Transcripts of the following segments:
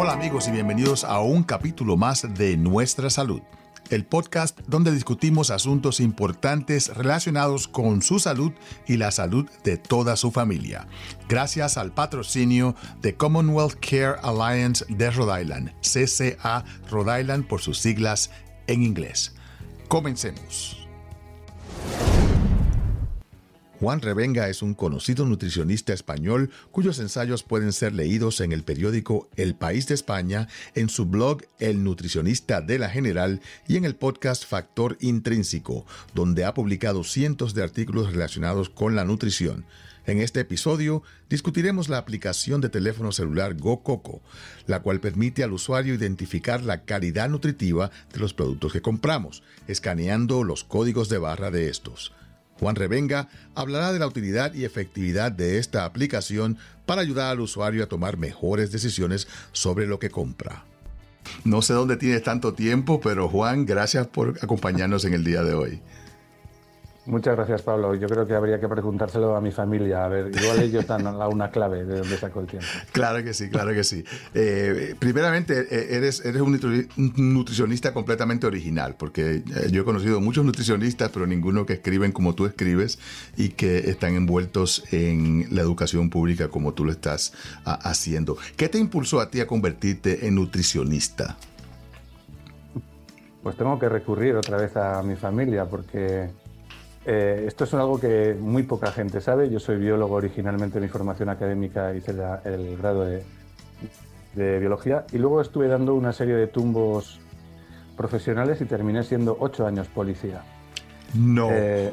Hola amigos y bienvenidos a un capítulo más de Nuestra Salud, el podcast donde discutimos asuntos importantes relacionados con su salud y la salud de toda su familia. Gracias al patrocinio de Commonwealth Care Alliance de Rhode Island, CCA Rhode Island por sus siglas en inglés. Comencemos. Juan Revenga es un conocido nutricionista español cuyos ensayos pueden ser leídos en el periódico El País de España, en su blog El Nutricionista de la General y en el podcast Factor Intrínseco, donde ha publicado cientos de artículos relacionados con la nutrición. En este episodio discutiremos la aplicación de teléfono celular GoCoco, la cual permite al usuario identificar la calidad nutritiva de los productos que compramos, escaneando los códigos de barra de estos. Juan Revenga hablará de la utilidad y efectividad de esta aplicación para ayudar al usuario a tomar mejores decisiones sobre lo que compra. No sé dónde tienes tanto tiempo, pero Juan, gracias por acompañarnos en el día de hoy. Muchas gracias, Pablo. Yo creo que habría que preguntárselo a mi familia. A ver, igual ellos dan una clave de dónde sacó el tiempo. Claro que sí, claro que sí. Eh, primeramente, eh, eres, eres un nutricionista completamente original, porque eh, yo he conocido muchos nutricionistas, pero ninguno que escriben como tú escribes y que están envueltos en la educación pública como tú lo estás haciendo. ¿Qué te impulsó a ti a convertirte en nutricionista? Pues tengo que recurrir otra vez a mi familia, porque eh, esto es algo que muy poca gente sabe. Yo soy biólogo originalmente, mi formación académica hice el grado de, biología y luego estuve dando una serie de tumbos profesionales y terminé siendo ocho años policía. No. Eh,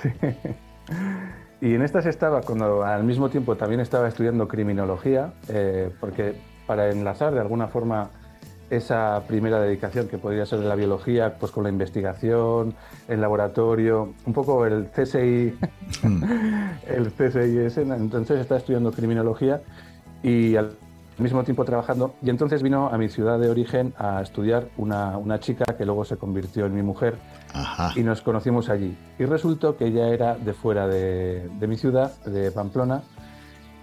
y en estas estaba, cuando al mismo tiempo también estaba estudiando criminología, eh, porque para enlazar de alguna forma esa primera dedicación que podría ser de la biología, pues con la investigación, el laboratorio, un poco el CSI, el CSIS, entonces está estudiando criminología y al mismo tiempo trabajando. Y entonces vino a mi ciudad de origen a estudiar una, una chica que luego se convirtió en mi mujer y nos conocimos allí. Y resultó que ella era de fuera de, de mi ciudad, de Pamplona.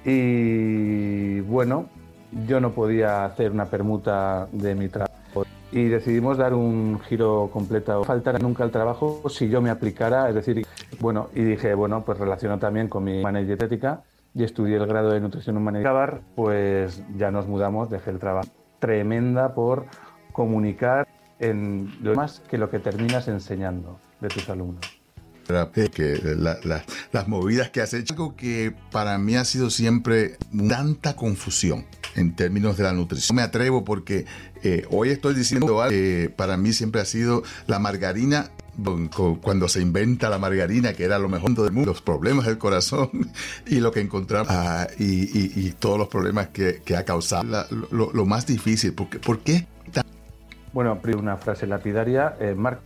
Y bueno, yo no podía hacer una permuta de mi trabajo. Y decidimos dar un giro completo. Faltara nunca el trabajo si yo me aplicara, es decir, bueno, y dije, bueno, pues relaciono también con mi manager dietética y estudié el grado de nutrición humana. Y acabar, pues ya nos mudamos, dejé el trabajo. Tremenda por comunicar en lo más que lo que terminas enseñando de tus alumnos. Que las movidas que has hecho, algo que para mí ha sido siempre tanta confusión en términos de la nutrición. Me atrevo porque eh, hoy estoy diciendo que para mí siempre ha sido la margarina cuando se inventa la margarina, que era lo mejor del mundo, los problemas del corazón y lo que encontramos ah, y, todos los problemas que, ha causado. lo, más difícil, ¿por qué? Bueno, una frase lapidaria, eh, Mark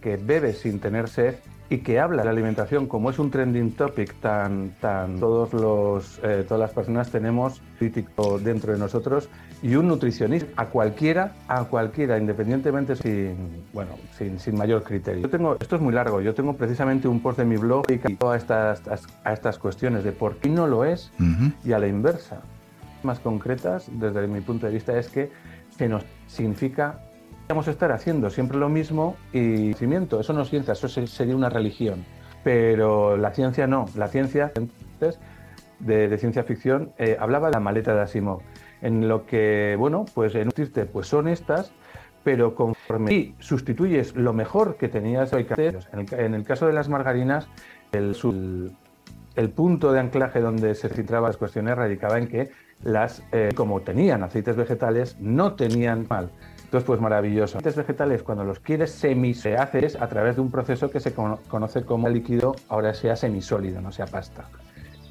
que bebe sin tener sed y que habla de la alimentación como es un trending topic tan tan todos los eh, todas las personas tenemos crítico dentro de nosotros y un nutricionista a cualquiera a cualquiera independientemente sin bueno sin, sin mayor criterio. Yo tengo esto es muy largo yo tengo precisamente un post de mi blog dedicado a estas a estas cuestiones de por qué no lo es y a la inversa. Más concretas desde mi punto de vista es que se nos significa Podríamos estar haciendo siempre lo mismo y cimiento, eso no es ciencia, eso sería una religión. Pero la ciencia no, la ciencia de, de ciencia ficción eh, hablaba de la maleta de Asimov, en lo que, bueno, pues en nutrirte pues son estas, pero conforme y sustituyes lo mejor que tenías en el, en el caso de las margarinas, el, el, punto de anclaje donde se filtraban las cuestiones radicaba en que las, eh, como tenían aceites vegetales, no tenían mal entonces, pues maravilloso. Aceites vegetales, cuando los quieres semi, se hace a través de un proceso que se conoce como líquido, ahora sea semisólido, no sea pasta.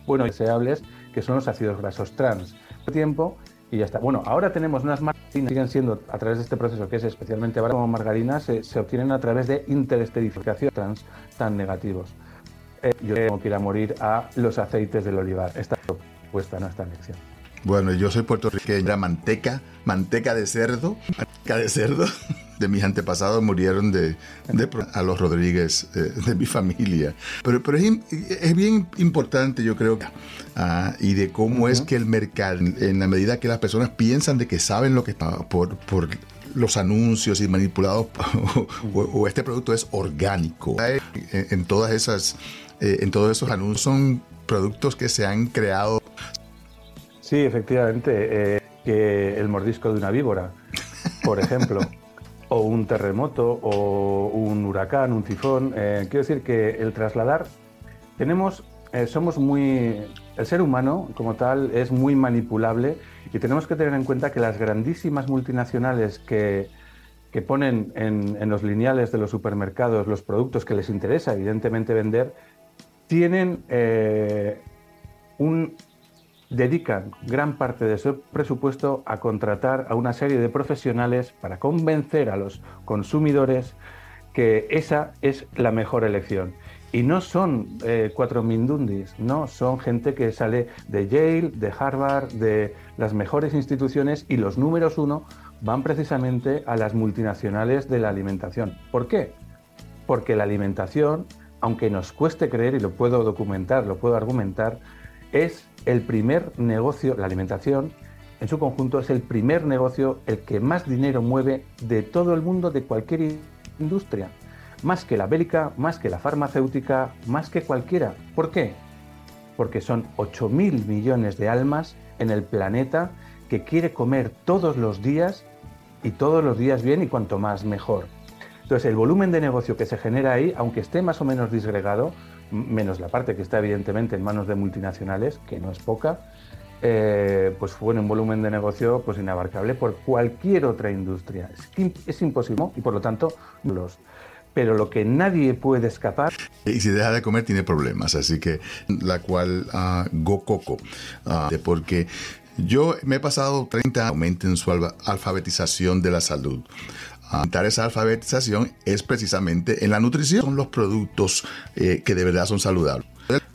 Bueno, deseables, que son los ácidos grasos trans. Tiempo y ya está. Bueno, ahora tenemos unas margarinas que siguen siendo a través de este proceso, que es especialmente barato como margarinas, se, obtienen a través de interesterificación trans tan negativos. Eh, yo tengo que ir a morir a los aceites del olivar. Esta propuesta, no esta lección. Bueno, yo soy puertorriqueña, manteca, manteca de cerdo. De cerdo de mis antepasados murieron de, a los Rodríguez eh, de mi familia. Pero, pero es, bien importante, yo creo, ah, y de cómo es que el mercado, en la medida que las personas piensan de que saben lo que está por, por los anuncios y manipulados o, este producto es orgánico. En, todas esas, eh, en todos esos anuncios son productos que se han creado. Sí, efectivamente, eh, que el mordisco de una víbora, por ejemplo. o un terremoto o un huracán, un tifón. Eh, quiero decir que el trasladar, tenemos, eh, somos muy, el ser humano como tal es muy manipulable y tenemos que tener en cuenta que las grandísimas multinacionales que, que ponen en, los lineales de los supermercados los productos que les interesa evidentemente vender, tienen eh, un dedican gran parte de su presupuesto a contratar a una serie de profesionales para convencer a los consumidores que esa es la mejor elección. Y no son eh, cuatro mindundis, no, son gente que sale de Yale, de Harvard, de las mejores instituciones y los números uno van precisamente a las multinacionales de la alimentación. ¿Por qué? Porque la alimentación, aunque nos cueste creer, y lo puedo documentar, lo puedo argumentar, es el primer negocio, la alimentación en su conjunto es el primer negocio, el que más dinero mueve de todo el mundo, de cualquier industria. Más que la bélica, más que la farmacéutica, más que cualquiera. ¿Por qué? Porque son 8.000 millones de almas en el planeta que quiere comer todos los días y todos los días bien y cuanto más mejor. Entonces el volumen de negocio que se genera ahí, aunque esté más o menos disgregado, menos la parte que está evidentemente en manos de multinacionales, que no es poca, eh, pues fue un volumen de negocio pues inabarcable por cualquier otra industria. Es, es imposible y por lo tanto los pero lo que nadie puede escapar. Y si deja de comer tiene problemas, así que la cual uh, go coco, uh, porque yo me he pasado 30 años en su alfabetización de la salud esa alfabetización es precisamente en la nutrición, son los productos eh, que de verdad son saludables.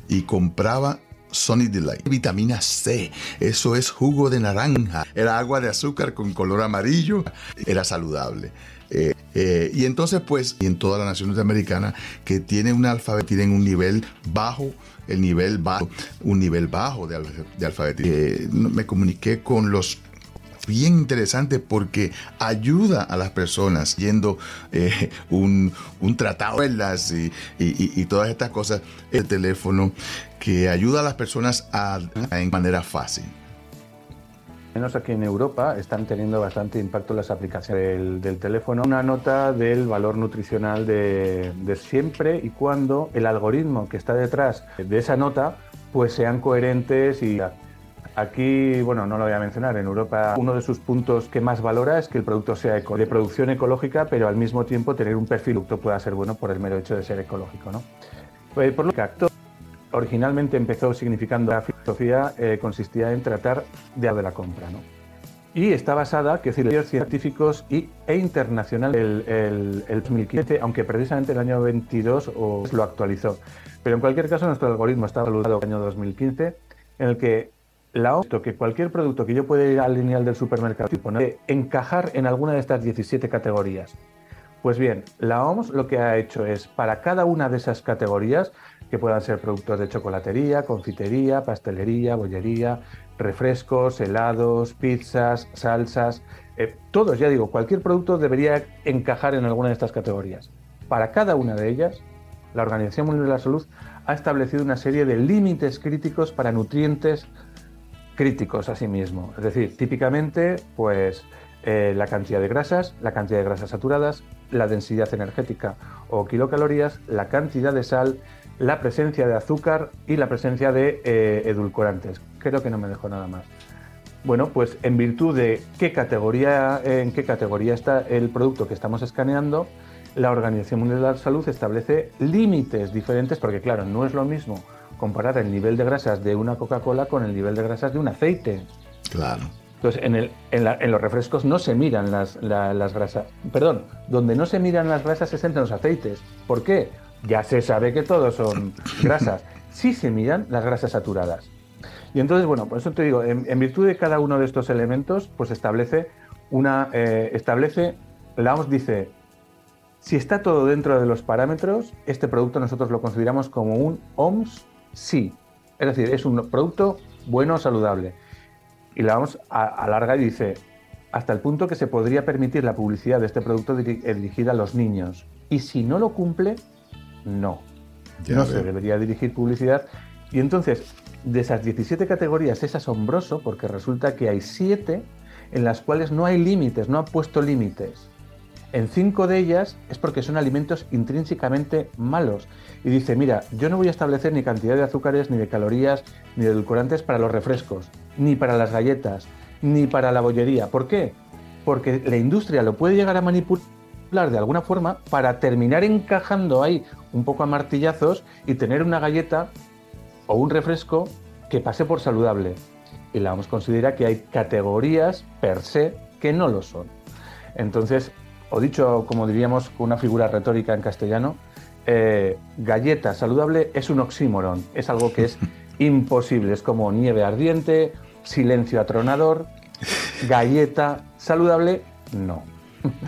Y compraba Sunny Delight. Vitamina C, eso es jugo de naranja. Era agua de azúcar con color amarillo, era saludable. Eh, eh, y entonces, pues, y en todas las naciones americanas que tienen un alfabeto, tienen un nivel bajo, el nivel bajo, un nivel bajo de, alfabetización. me comuniqué con los bien interesante porque ayuda a las personas yendo eh, un, tratado y, y, todas estas cosas. El teléfono que ayuda a las personas a, en manera fácil menos aquí en Europa, están teniendo bastante impacto las aplicaciones del, teléfono. Una nota del valor nutricional de, de, siempre y cuando el algoritmo que está detrás de esa nota pues sean coherentes y Aquí, bueno, no lo voy a mencionar, en Europa uno de sus puntos que más valora es que el producto sea de producción ecológica, pero al mismo tiempo tener un perfil que pueda ser bueno por el mero hecho de ser ecológico. ¿no? Pues, por lo que acto originalmente empezó significando la filosofía eh, consistía en tratar de de la compra. ¿no? Y está basada, que decir, los científicos y, e internacional el, el, el 2015, aunque precisamente el año 22 lo actualizó. Pero en cualquier caso, nuestro algoritmo está valorado el año 2015, en el que la OMS, que cualquier producto que yo pueda ir al lineal del supermercado y poner, encajar en alguna de estas 17 categorías. Pues bien, la OMS lo que ha hecho es, para cada una de esas categorías, que puedan ser productos de chocolatería, confitería, pastelería, bollería, refrescos, helados, pizzas, salsas, eh, todos, ya digo, cualquier producto debería encajar en alguna de estas categorías. Para cada una de ellas, la Organización Mundial de la Salud ha establecido una serie de límites críticos para nutrientes críticos a sí mismo. Es decir, típicamente, pues eh, la cantidad de grasas, la cantidad de grasas saturadas, la densidad energética o kilocalorías, la cantidad de sal, la presencia de azúcar y la presencia de eh, edulcorantes. Creo que no me dejo nada más. Bueno, pues en virtud de qué categoría, en qué categoría está el producto que estamos escaneando, la Organización Mundial de la Salud establece límites diferentes, porque claro, no es lo mismo comparar el nivel de grasas de una Coca-Cola con el nivel de grasas de un aceite. Claro. Entonces, en, el, en, los refrescos no se miran las, las, grasas. Perdón, donde no se miran las grasas es entre los aceites. ¿Por qué? Ya se sabe que todos son grasas. Sí se miran las grasas saturadas. Y entonces, bueno, por eso te digo, en, virtud de cada uno de estos elementos, pues establece una, eh, establece, la OMS dice, si está todo dentro de los parámetros, este producto nosotros lo consideramos como un OMS sí. Es decir, es un producto bueno, saludable. Y la OMS alarga y dice, hasta el punto que se podría permitir la publicidad de este producto dirigida a los niños. Y si no lo cumple, no. no se debería dirigir publicidad. Y entonces, de esas 17 categorías es asombroso porque resulta que hay 7 en las cuales no hay límites, no ha puesto límites. En cinco de ellas es porque son alimentos intrínsecamente malos. Y dice, mira, yo no voy a establecer ni cantidad de azúcares, ni de calorías, ni de edulcorantes para los refrescos, ni para las galletas, ni para la bollería. ¿Por qué? Porque la industria lo puede llegar a manipular de alguna forma para terminar encajando ahí un poco a martillazos y tener una galleta o un refresco que pase por saludable. Y la vamos a considerar que hay categorías per se que no lo son. Entonces, o dicho, como diríamos, con una figura retórica en castellano, eh, galleta saludable es un oxímoron, es algo que es imposible, es como nieve ardiente, silencio atronador, galleta saludable, no.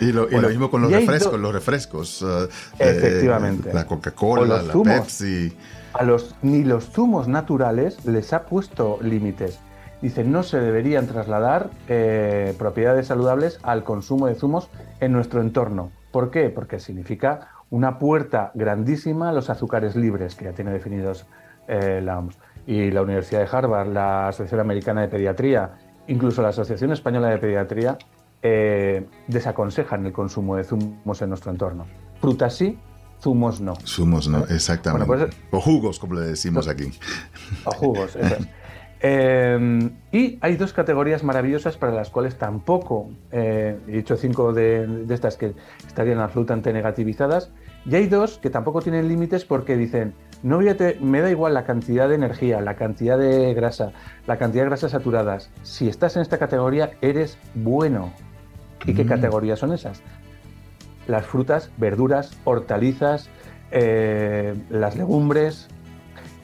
Y lo, mismo con los refrescos, los refrescos. Eh, Efectivamente. la Coca-Cola, la Pepsi. A los, ni los zumos naturales les ha puesto límites. Dice, no se deberían trasladar eh, propiedades saludables al consumo de zumos en nuestro entorno. ¿Por qué? Porque significa una puerta grandísima a los azúcares libres, que ya tiene definidos eh, la OMS. Y la Universidad de Harvard, la Asociación Americana de Pediatría, incluso la Asociación Española de Pediatría, eh, desaconsejan el consumo de zumos en nuestro entorno. Frutas sí, zumos no. Zumos no, exactamente. Pues, o jugos, como le decimos aquí. O jugos, eso es. Em, y hay dos categorías maravillosas para las cuales tampoco, eh, he dicho cinco de, estas que estarían absolutamente negativizadas, y hay dos que tampoco tienen límites porque dicen, no voy me da igual la cantidad de energía, la cantidad de grasa, la cantidad de grasas saturadas, si estás en esta categoría eres bueno. ¿Y qué mm. categorías son esas? Las frutas, verduras, hortalizas, eh, las legumbres,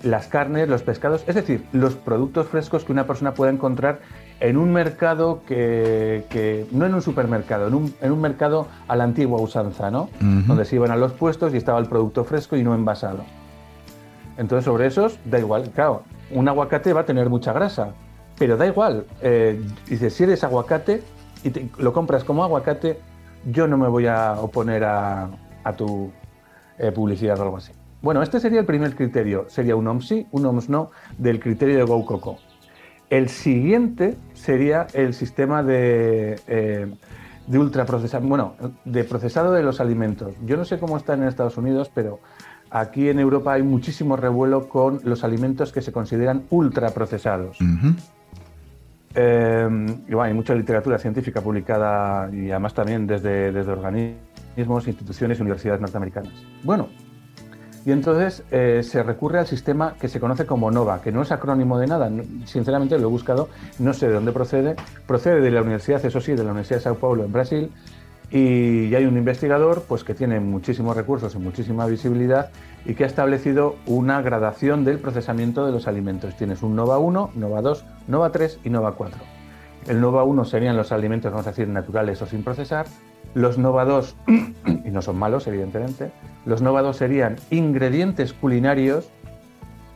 las carnes, los pescados, es decir, los productos frescos que una persona pueda encontrar en un mercado que, no en un supermercado, en un, mercado a la antigua usanza, ¿no? Donde se iban a los puestos y estaba el producto fresco y no envasado. Entonces, sobre esos, da igual, claro, un aguacate va a tener mucha grasa, pero da igual. Eh, dice, si eres aguacate y lo compras como aguacate, yo no me voy a oponer a, tu eh, publicidad o algo así. Bueno, este sería el primer criterio. Sería un OMS sí, un OMS no del criterio de GoCoco. El siguiente sería el sistema de, eh, de ultraprocesado, bueno, de procesado de los alimentos. Yo no sé cómo está en Estados Unidos, pero aquí en Europa hay muchísimo revuelo con los alimentos que se consideran ultraprocesados. Eh, y hay mucha literatura científica publicada y además también desde, desde organismos, instituciones y universidades norteamericanas. Bueno, y entonces eh, se recurre al sistema que se conoce como NOVA, que no es acrónimo de nada. Sinceramente lo he buscado, no sé de dónde procede. Procede de la universidad, eso sí, de la Universidad de Sao Paulo en Brasil. Y hay un investigador pues, que tiene muchísimos recursos y muchísima visibilidad y que ha establecido una gradación del procesamiento de los alimentos. Tienes un NOVA 1, NOVA 2, NOVA 3 y NOVA 4. El NOVA 1 serían los alimentos, vamos a decir, naturales o sin procesar. Los Nova 2, y no son malos, evidentemente, los Nova 2 serían ingredientes culinarios.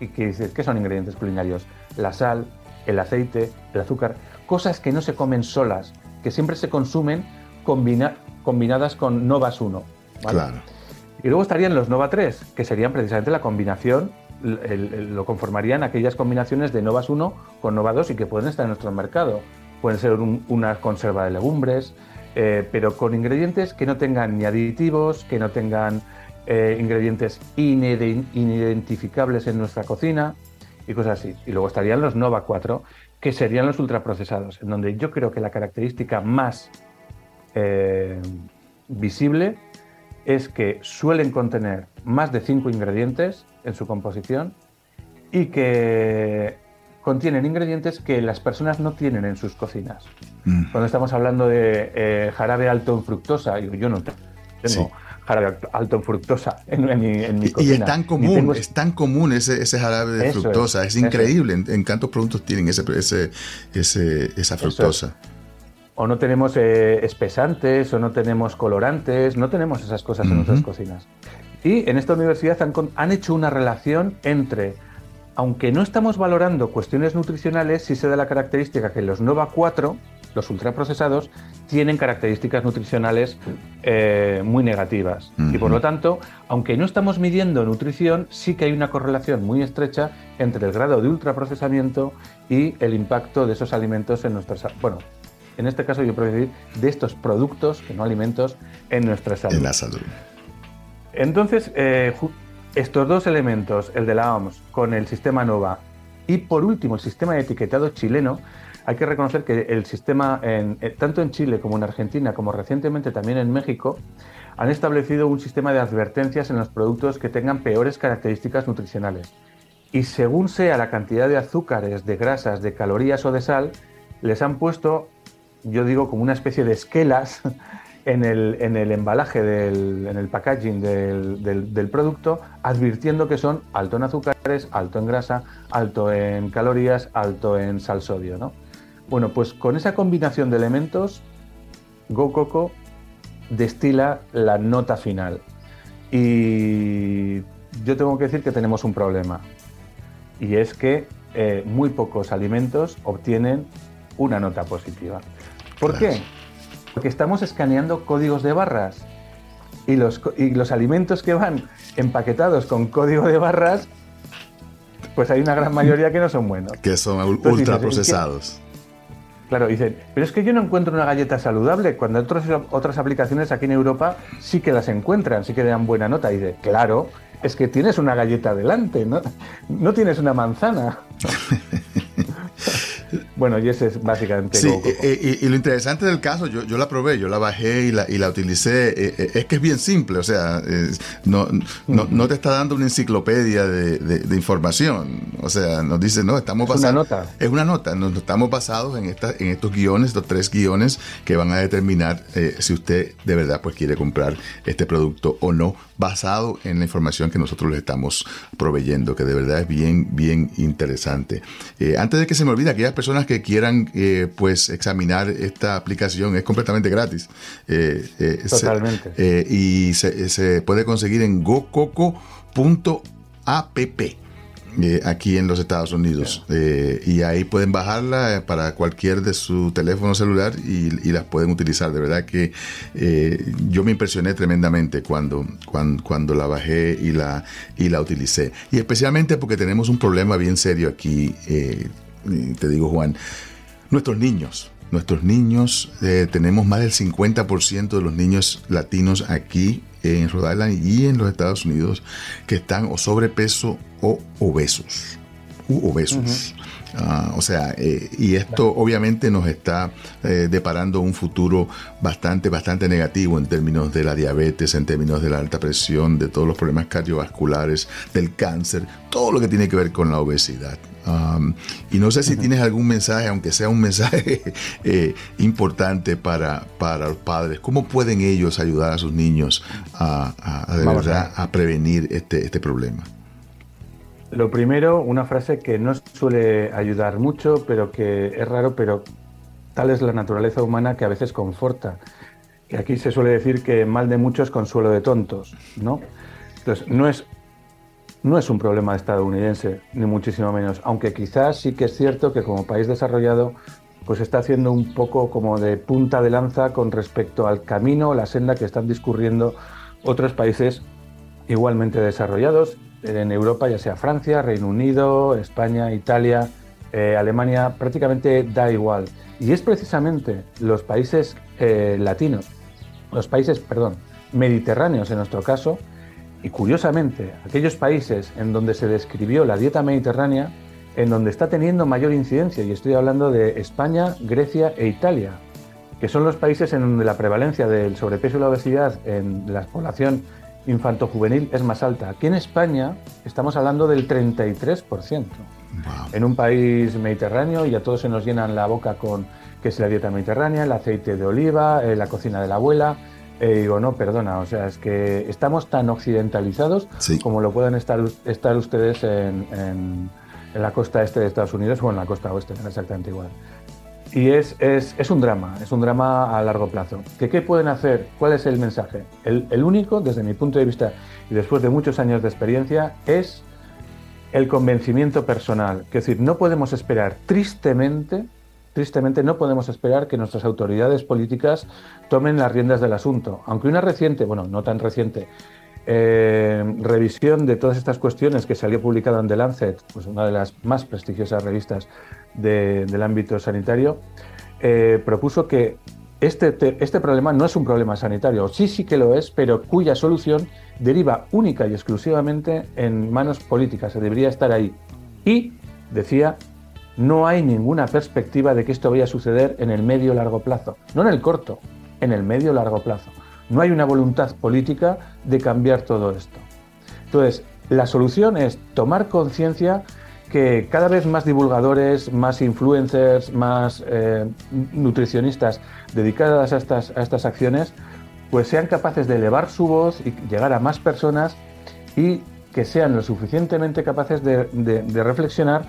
¿Y qué dices? ¿Qué son ingredientes culinarios? La sal, el aceite, el azúcar, cosas que no se comen solas, que siempre se consumen combinadas con Novas 1. Claro. Y luego estarían los Nova 3, que serían precisamente la combinación, lo conformarían aquellas combinaciones de Novas 1 con Nova 2 y que pueden estar en nuestro mercado. Pueden ser una conserva de legumbres, eh, pero con ingredientes que no tengan ni aditivos, que no tengan eh, ingredientes inidentificables en nuestra cocina y cosas así. Y luego estarían los Nova 4, que serían los ultraprocesados, en donde yo creo que la característica más eh, visible es que suelen contener más de 5 ingredientes en su composición y que contienen ingredientes que las personas no tienen en sus cocinas. Mm. Cuando estamos hablando de eh, jarabe alto en fructosa, yo no tengo jarabe alto en fructosa en, mi, cocina. Y es tan común, es tan común ese, ese jarabe de fructosa, es, increíble en, cuántos productos tienen ese, ese, esa fructosa. o no tenemos eh, espesantes, o no tenemos colorantes, no tenemos esas cosas en nuestras cocinas. Y en esta universidad han, hecho una relación entre, aunque no estamos valorando cuestiones nutricionales, sí se da la característica que los Nova 4, los ultraprocesados, tienen características nutricionales eh, muy negativas. Y por lo tanto, aunque no estamos midiendo nutrición, sí que hay una correlación muy estrecha entre el grado de ultraprocesamiento y el impacto de esos alimentos en nuestra salud. Bueno, en este caso yo puedo decir de estos productos, que no alimentos, en nuestra salud. En la salud. Entonces, eh, estos dos elementos, el de la OMS con el sistema NOVA y por último el sistema de etiquetado chileno, hay que reconocer que el sistema, eh, tanto en Chile como en Argentina, como recientemente también en México, han establecido un sistema de advertencias en los productos que tengan peores características nutricionales. Y según sea la cantidad de azúcares, de grasas, de calorías o de sal, les han puesto, yo digo, como una especie de esquelas en el, en el embalaje, del, en el packaging del, del, producto, advirtiendo que son alto en azúcares, alto en grasa, alto en calorías, alto en sal sodio. ¿no? Bueno, pues con esa combinación de elementos, Go Coco destila la nota final. Y yo tengo que decir que tenemos un problema. Y es que eh, muy pocos alimentos obtienen una nota positiva. ¿Por qué? Porque estamos escaneando códigos de barras y los, y los alimentos que van empaquetados con código de barras, pues hay una gran mayoría que no son buenos. Que son ultraprocesados. Claro, dicen, pero es que yo no encuentro una galleta saludable, cuando otras, aplicaciones aquí en Europa sí que las encuentran, sí que dan buena nota. Y dice, claro, es que tienes una galleta delante, ¿no? No tienes una manzana. Bueno, y ese es básicamente. Sí, eh, eh, y, lo interesante del caso, yo, yo la probé, yo la bajé y la, y la utilicé, eh, es que es bien simple, o sea, no, no, no, te está dando una enciclopedia de, de, información, o sea, nos dice, no, estamos basados. Es una nota. Es una nota, nos estamos basados en, esta, en estos guiones, estos tres guiones que van a determinar si usted de verdad pues quiere comprar este producto o no, basado en la información que nosotros le estamos proveyendo, que de verdad es bien, bien interesante. antes de que se me olvide, aquellas personas que quieran eh, pues examinar esta aplicación es completamente gratis. Eh, eh, Totalmente. y se, puede conseguir en gococo.app. aquí en los Estados Unidos. y ahí pueden bajarla para cualquier de su teléfono celular y, las pueden utilizar. De verdad que yo me impresioné tremendamente cuando, cuando, cuando, la bajé y la, y la utilicé. Y especialmente porque tenemos un problema bien serio aquí te digo Juan, nuestros niños, nuestros niños, eh, tenemos más del 50% de los niños latinos aquí en Rhode Island y en los Estados Unidos que están o sobrepeso o obesos. obesos. Ah, o sea, eh, y esto obviamente nos está eh, deparando un futuro bastante, bastante negativo en términos de la diabetes, en términos de la alta presión, de todos los problemas cardiovasculares, del cáncer, todo lo que tiene que ver con la obesidad y no sé si tienes algún mensaje, aunque sea un mensaje eh, importante para, para los padres. ¿Cómo pueden ellos ayudar a sus niños a, de verdad, a prevenir este, este problema? Lo primero, una frase que no suele ayudar mucho, pero que es raro, pero tal es la naturaleza humana que a veces conforta. Que aquí se suele decir que mal de muchos consuelo de tontos, ¿no? Entonces, no es no es un problema estadounidense, ni muchísimo menos, aunque quizás sí que es cierto que como país desarrollado pues está haciendo un poco como de punta de lanza con respecto al camino la senda que están discurriendo otros países igualmente desarrollados en Europa, ya sea Francia, Reino Unido, España, Italia, eh, Alemania, prácticamente da igual. Y es precisamente los países eh, latinos, los países, perdón, mediterráneos en nuestro caso, y curiosamente, aquellos países en donde se describió la dieta mediterránea, en donde está teniendo mayor incidencia, y estoy hablando de España, Grecia e Italia, que son los países en donde la prevalencia del sobrepeso y la obesidad en la población infanto-juvenil es más alta. Aquí en España estamos hablando del 33%. En un país mediterráneo y a todos se nos llenan la boca con que es la dieta mediterránea, el aceite de oliva, eh, la cocina de la abuela, eh, digo, no, perdona, o sea, es que estamos tan occidentalizados como lo pueden estar, estar ustedes en, la costa este de Estados Unidos o en la costa oeste, exactamente igual. Y es, es, un drama, es un drama a largo plazo. ¿Qué, qué pueden hacer? ¿Cuál es el mensaje? El, el, único, desde mi punto de vista y después de muchos años de experiencia, es el convencimiento personal. Es decir, no podemos esperar, tristemente, tristemente no podemos esperar que nuestras autoridades políticas tomen las riendas del asunto. Aunque una reciente, bueno, no tan reciente, eh, revisión de todas estas cuestiones que salió publicada en The Lancet, pues una de las más prestigiosas revistas del ámbito sanitario, eh, propuso que este, este problema no es un problema sanitario, sí sí que lo es, pero cuya solución deriva única y exclusivamente en manos políticas, se debería estar ahí. Y, decía, no hay ninguna perspectiva de que esto vaya a suceder en el medio largo plazo, no en el corto, en el medio largo plazo. No hay una voluntad política de cambiar todo esto. Entonces, la solución es tomar conciencia que cada vez más divulgadores, más influencers, más eh, nutricionistas dedicadas a estas, a estas acciones, pues sean capaces de elevar su voz y llegar a más personas y que sean lo suficientemente capaces de, de reflexionar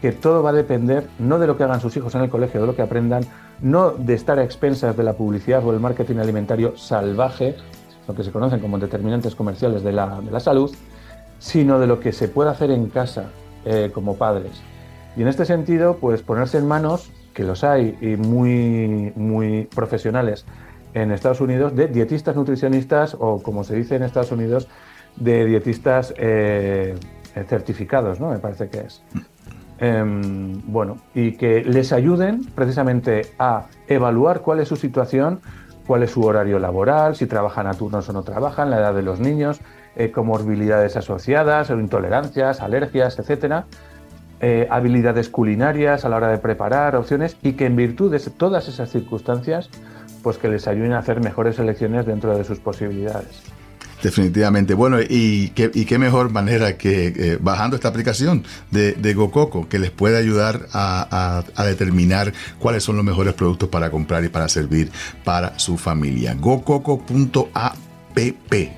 que todo va a depender no de lo que hagan sus hijos en el colegio, de lo que aprendan, no de estar a expensas de la publicidad o el marketing alimentario salvaje, lo que se conocen como determinantes comerciales de la, de la salud, sino de lo que se puede hacer en casa eh, como padres. Y en este sentido, pues ponerse en manos, que los hay y muy, muy profesionales en Estados Unidos, de dietistas nutricionistas o, como se dice en Estados Unidos, de dietistas eh, certificados, ¿no? Me parece que es. Em, bueno, y que les ayuden precisamente a evaluar cuál es su situación, cuál es su horario laboral, si trabajan a turnos o no trabajan, la edad de los niños, eh, comorbilidades asociadas, intolerancias, alergias, etcétera, eh, habilidades culinarias a la hora de preparar, opciones, y que en virtud de todas esas circunstancias, pues que les ayuden a hacer mejores elecciones dentro de sus posibilidades. Definitivamente. Bueno, y qué, y qué mejor manera que eh, bajando esta aplicación de, de GoCoco, que les puede ayudar a, a, determinar cuáles son los mejores productos para comprar y para servir para su familia. GoCoco.app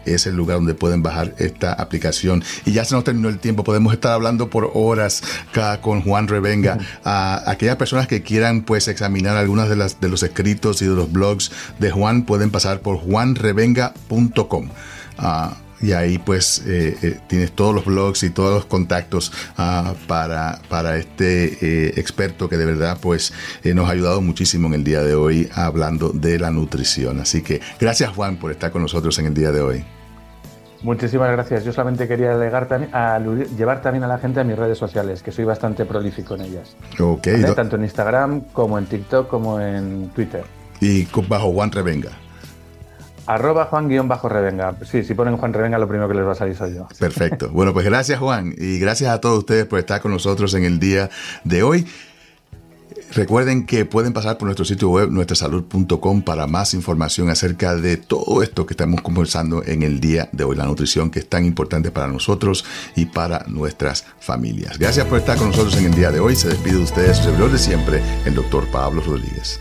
es el lugar donde pueden bajar esta aplicación. Y ya se nos terminó el tiempo, podemos estar hablando por horas acá con Juan Revenga. A aquellas personas que quieran pues examinar algunas de, las, de los escritos y de los blogs de Juan pueden pasar por juanrevenga.com. Ah, y ahí pues eh, eh, tienes todos los blogs y todos los contactos ah, para, para este eh, experto que de verdad pues nos ha ayudado muchísimo en el día de hoy hablando de la nutrición. Así que gracias Juan por estar con nosotros en el día de hoy. Muchísimas gracias. Yo solamente quería alegar a llevar también a la gente a mis redes sociales, que soy bastante prolífico en ellas. Ok. Tanto en Instagram como en TikTok como en Twitter. Y bajo Juan Revenga. Arroba Juan-Revenga. Sí, si ponen Juan Revenga, lo primero que les va a salir soy yo. Perfecto. Bueno, pues gracias Juan y gracias a todos ustedes por estar con nosotros en el día de hoy. Recuerden que pueden pasar por nuestro sitio web nuestrasalud.com para más información acerca de todo esto que estamos conversando en el día de hoy, la nutrición que es tan importante para nosotros y para nuestras familias. Gracias por estar con nosotros en el día de hoy. Se despide de ustedes, su servidor de siempre, el doctor Pablo Rodríguez.